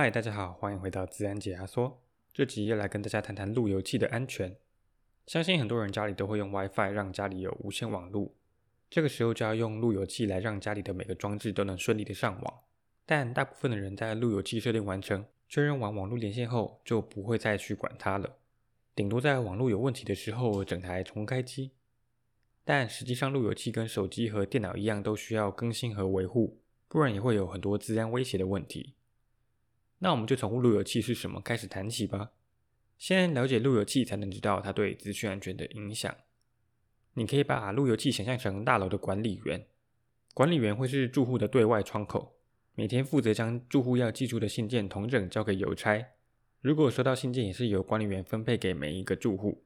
嗨，大家好，欢迎回到自然解压缩。这集要来跟大家谈谈路由器的安全。相信很多人家里都会用 WiFi，让家里有无线网络。这个时候就要用路由器来让家里的每个装置都能顺利的上网。但大部分的人在路由器设定完成、确认完网络连线后，就不会再去管它了。顶多在网络有问题的时候，整台重开机。但实际上，路由器跟手机和电脑一样，都需要更新和维护，不然也会有很多资安威胁的问题。那我们就从路由器是什么开始谈起吧。先了解路由器，才能知道它对资讯安全的影响。你可以把路由器想象成大楼的管理员，管理员会是住户的对外窗口，每天负责将住户要寄出的信件统整交给邮差。如果收到信件，也是由管理员分配给每一个住户。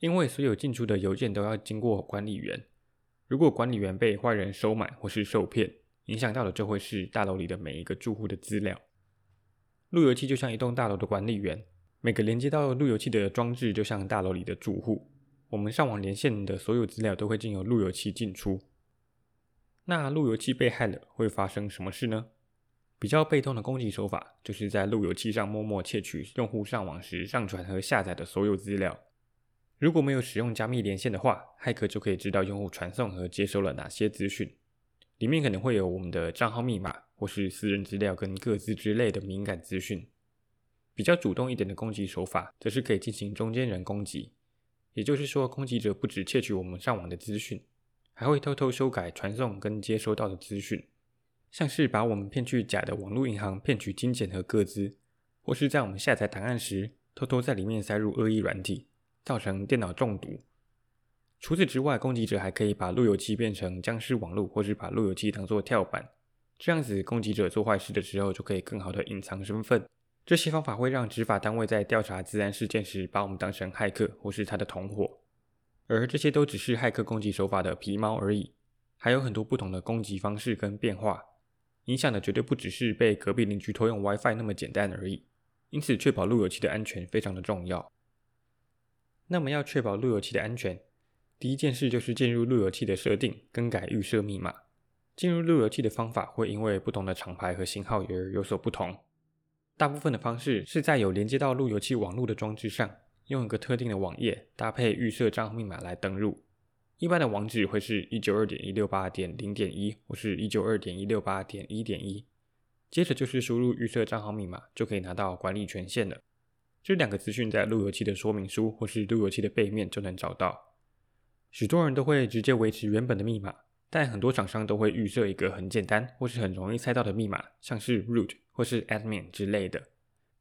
因为所有进出的邮件都要经过管理员，如果管理员被坏人收买或是受骗，影响到的就会是大楼里的每一个住户的资料。路由器就像一栋大楼的管理员，每个连接到路由器的装置就像大楼里的住户。我们上网连线的所有资料都会经由路由器进出。那路由器被害了会发生什么事呢？比较被动的攻击手法就是在路由器上默默窃取用户上网时上传和下载的所有资料。如果没有使用加密连线的话，骇客就可以知道用户传送和接收了哪些资讯，里面可能会有我们的账号密码。或是私人资料跟个资之类的敏感资讯，比较主动一点的攻击手法，则是可以进行中间人攻击。也就是说，攻击者不只窃取我们上网的资讯，还会偷偷修改传送跟接收到的资讯，像是把我们骗去假的网络银行骗取金钱和个资，或是在我们下载档案时，偷偷在里面塞入恶意软体，造成电脑中毒。除此之外，攻击者还可以把路由器变成僵尸网络，或是把路由器当做跳板。这样子，攻击者做坏事的时候就可以更好的隐藏身份。这些方法会让执法单位在调查资安事件时，把我们当成骇客或是他的同伙。而这些都只是骇客攻击手法的皮毛而已，还有很多不同的攻击方式跟变化，影响的绝对不只是被隔壁邻居偷用 WiFi 那么简单而已。因此，确保路由器的安全非常的重要。那么，要确保路由器的安全，第一件事就是进入路由器的设定，更改预设密码。进入路由器的方法会因为不同的厂牌和型号而有所不同。大部分的方式是在有连接到路由器网络的装置上，用一个特定的网页搭配预设账号密码来登入。一般的网址会是一九二点一六八点零点一，或是一九二点一六八点一点一。接着就是输入预设账号密码，就可以拿到管理权限了。这两个资讯在路由器的说明书或是路由器的背面就能找到。许多人都会直接维持原本的密码。但很多厂商都会预设一个很简单或是很容易猜到的密码，像是 root 或是 admin 之类的。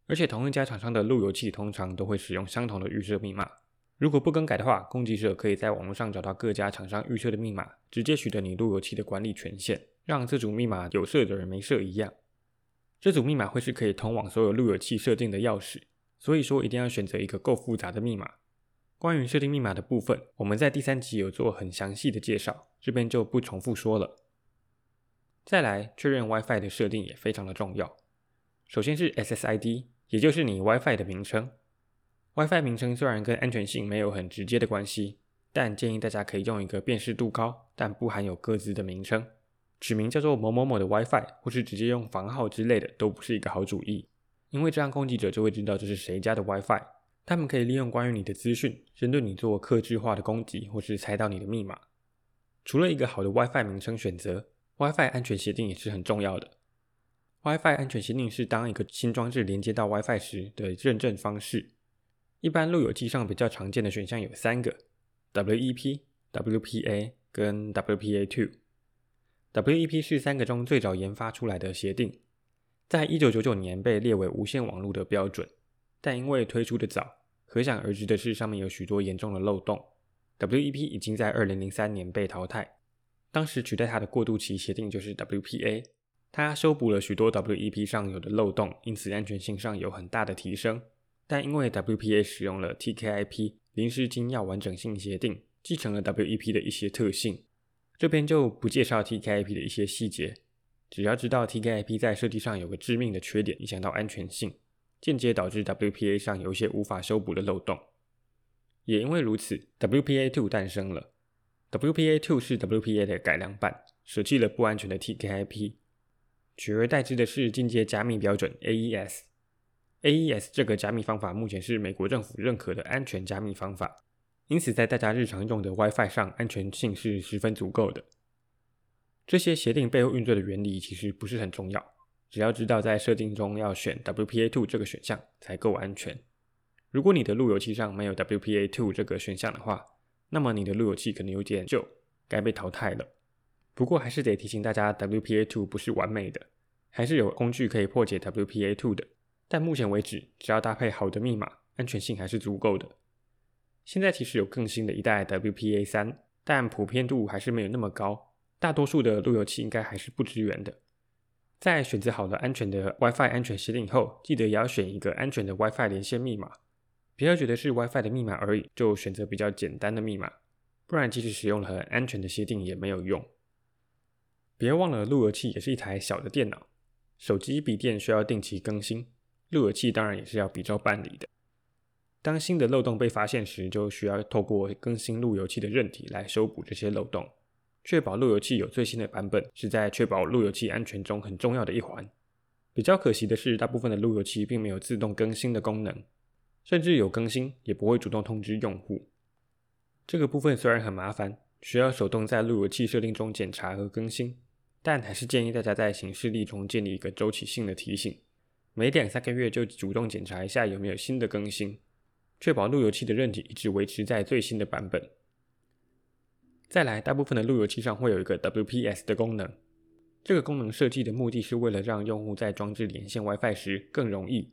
而且同一家厂商的路由器通常都会使用相同的预设密码。如果不更改的话，攻击者可以在网络上找到各家厂商预设的密码，直接取得你路由器的管理权限，让这组密码有设的人没设一样。这组密码会是可以通往所有路由器设定的钥匙，所以说一定要选择一个够复杂的密码。关于设定密码的部分，我们在第三集有做很详细的介绍，这边就不重复说了。再来确认 WiFi 的设定也非常的重要。首先是 SSID，也就是你 WiFi 的名称。WiFi 名称虽然跟安全性没有很直接的关系，但建议大家可以用一个辨识度高但不含有个资的名称，取名叫做某某某的 WiFi，或是直接用房号之类的，都不是一个好主意，因为这样攻击者就会知道这是谁家的 WiFi。他们可以利用关于你的资讯，针对你做客制化的攻击，或是猜到你的密码。除了一个好的 WiFi 名称选择，WiFi 安全协定也是很重要的。WiFi 安全协定是当一个新装置连接到 WiFi 时的认证方式。一般路由器上比较常见的选项有三个：WEP、WPA 跟 WPA2。WEP 是三个中最早研发出来的协定，在一九九九年被列为无线网络的标准。但因为推出的早，可想而知的是，上面有许多严重的漏洞。WEP 已经在二零零三年被淘汰，当时取代它的过渡期协定就是 WPA，它修补了许多 WEP 上有的漏洞，因此安全性上有很大的提升。但因为 WPA 使用了 TKIP 临时金钥完整性协定，继承了 WEP 的一些特性，这边就不介绍 TKIP 的一些细节，只要知道 TKIP 在设计上有个致命的缺点，影响到安全性。间接导致 WPA 上有一些无法修补的漏洞，也因为如此，WPA2 诞生了。WPA2 是 WPA 的改良版，舍弃了不安全的 TKIP。取而代之的是进阶加密标准 AES。AES 这个加密方法目前是美国政府认可的安全加密方法，因此在大家日常用的 WiFi 上，安全性是十分足够的。这些协定背后运作的原理其实不是很重要，只要知道在设定中要选 WPA2 这个选项才够安全。如果你的路由器上没有 WPA2 这个选项的话，那么你的路由器可能有点旧，该被淘汰了。不过还是得提醒大家，WPA2 不是完美的，还是有工具可以破解 WPA2 的。但目前为止，只要搭配好的密码，安全性还是足够的。现在其实有更新的一代 WPA3，但普遍度还是没有那么高，大多数的路由器应该还是不支援的。在选择好了安全的 WiFi 安全协定后，记得也要选一个安全的 WiFi 连线密码，不要觉得是 WiFi 的密码而已，就选择比较简单的密码，不然即使使用了很安全的协定也没有用。别忘了，路由器也是一台小的电脑，手机、笔电需要定期更新，路由器当然也是要比照办理的。当新的漏洞被发现时，就需要透过更新路由器的韧体来修补这些漏洞，确保路由器有最新的版本，是在确保路由器安全中很重要的一环。比较可惜的是，大部分的路由器并没有自动更新的功能，甚至有更新也不会主动通知用户。这个部分虽然很麻烦，需要手动在路由器设定中检查和更新。但还是建议大家在行事历中建立一个周期性的提醒，每两三个月就主动检查一下有没有新的更新，确保路由器的韧体一直维持在最新的版本。再来，大部分的路由器上会有一个 WPS 的功能，这个功能设计的目的是为了让用户在装置连线 WiFi 时更容易。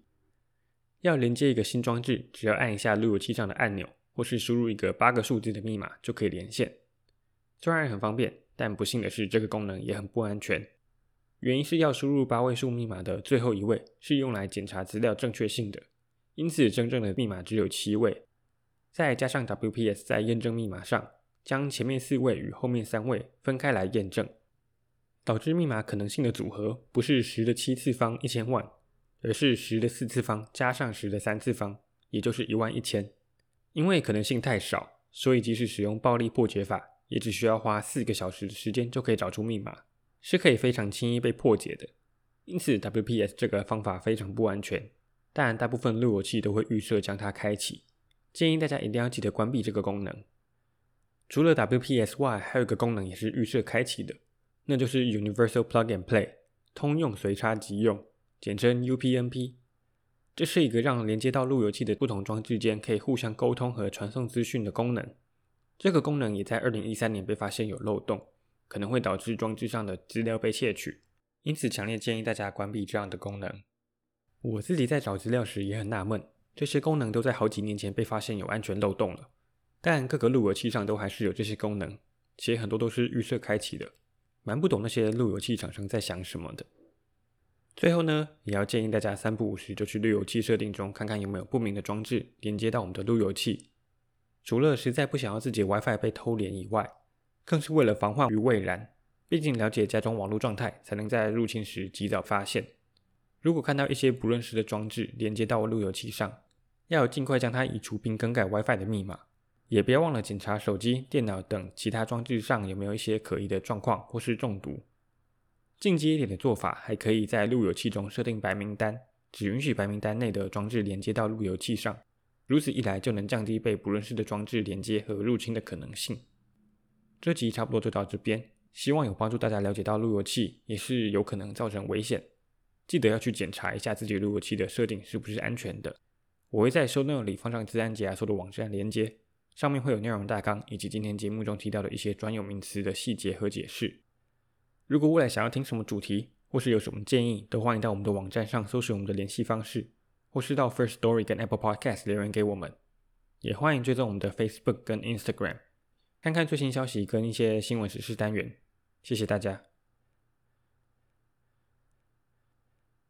要连接一个新装置，只要按一下路由器上的按钮，或是输入一个八个数字的密码就可以连线，虽然很方便。但不幸的是，这个功能也很不安全。原因是要输入八位数密码的最后一位是用来检查资料正确性的，因此真正的密码只有七位。再加上 WPS 在验证密码上将前面四位与后面三位分开来验证，导致密码可能性的组合不是十的七次方一千万，而是十的四次方加上十的三次方，也就是一万一千。因为可能性太少，所以即使使用暴力破解法，也只需要花四个小时的时间就可以找出密码，是可以非常轻易被破解的。因此，WPS 这个方法非常不安全，但大部分路由器都会预设将它开启。建议大家一定要记得关闭这个功能。除了 WPS 外，还有一个功能也是预设开启的，那就是 Universal Plug and Play，通用随插即用，简称 UPnP。这是一个让连接到路由器的不同装置间可以互相沟通和传送资讯的功能。这个功能也在二零一三年被发现有漏洞，可能会导致装置上的资料被窃取，因此强烈建议大家关闭这样的功能。我自己在找资料时也很纳闷，这些功能都在好几年前被发现有安全漏洞了，但各个路由器上都还是有这些功能，且很多都是预设开启的，蛮不懂那些路由器厂商在想什么的。最后呢，也要建议大家三不五时就去路由器设定中看看有没有不明的装置连接到我们的路由器。除了实在不想要自己 WiFi 被偷连以外，更是为了防患于未然。毕竟了解家中网络状态，才能在入侵时及早发现。如果看到一些不认识的装置连接到路由器上，要尽快将它移除并更改 WiFi 的密码。也别忘了检查手机、电脑等其他装置上有没有一些可疑的状况或是中毒。进阶一点的做法，还可以在路由器中设定白名单，只允许白名单内的装置连接到路由器上。如此一来，就能降低被不认识的装置连接和入侵的可能性。这集差不多就到这边，希望有帮助大家了解到路由器也是有可能造成危险，记得要去检查一下自己路由器的设定是不是安全的。我会在 show note 里放上自安解压缩的网站连接，上面会有内容大纲以及今天节目中提到的一些专有名词的细节和解释。如果未来想要听什么主题，或是有什么建议，都欢迎到我们的网站上搜寻我们的联系方式。或是到 Firstory 跟 Apple Podcast 留言给我们，也欢迎追踪我们的 Facebook 跟 Instagram，看看最新消息跟一些新闻时事单元。谢谢大家。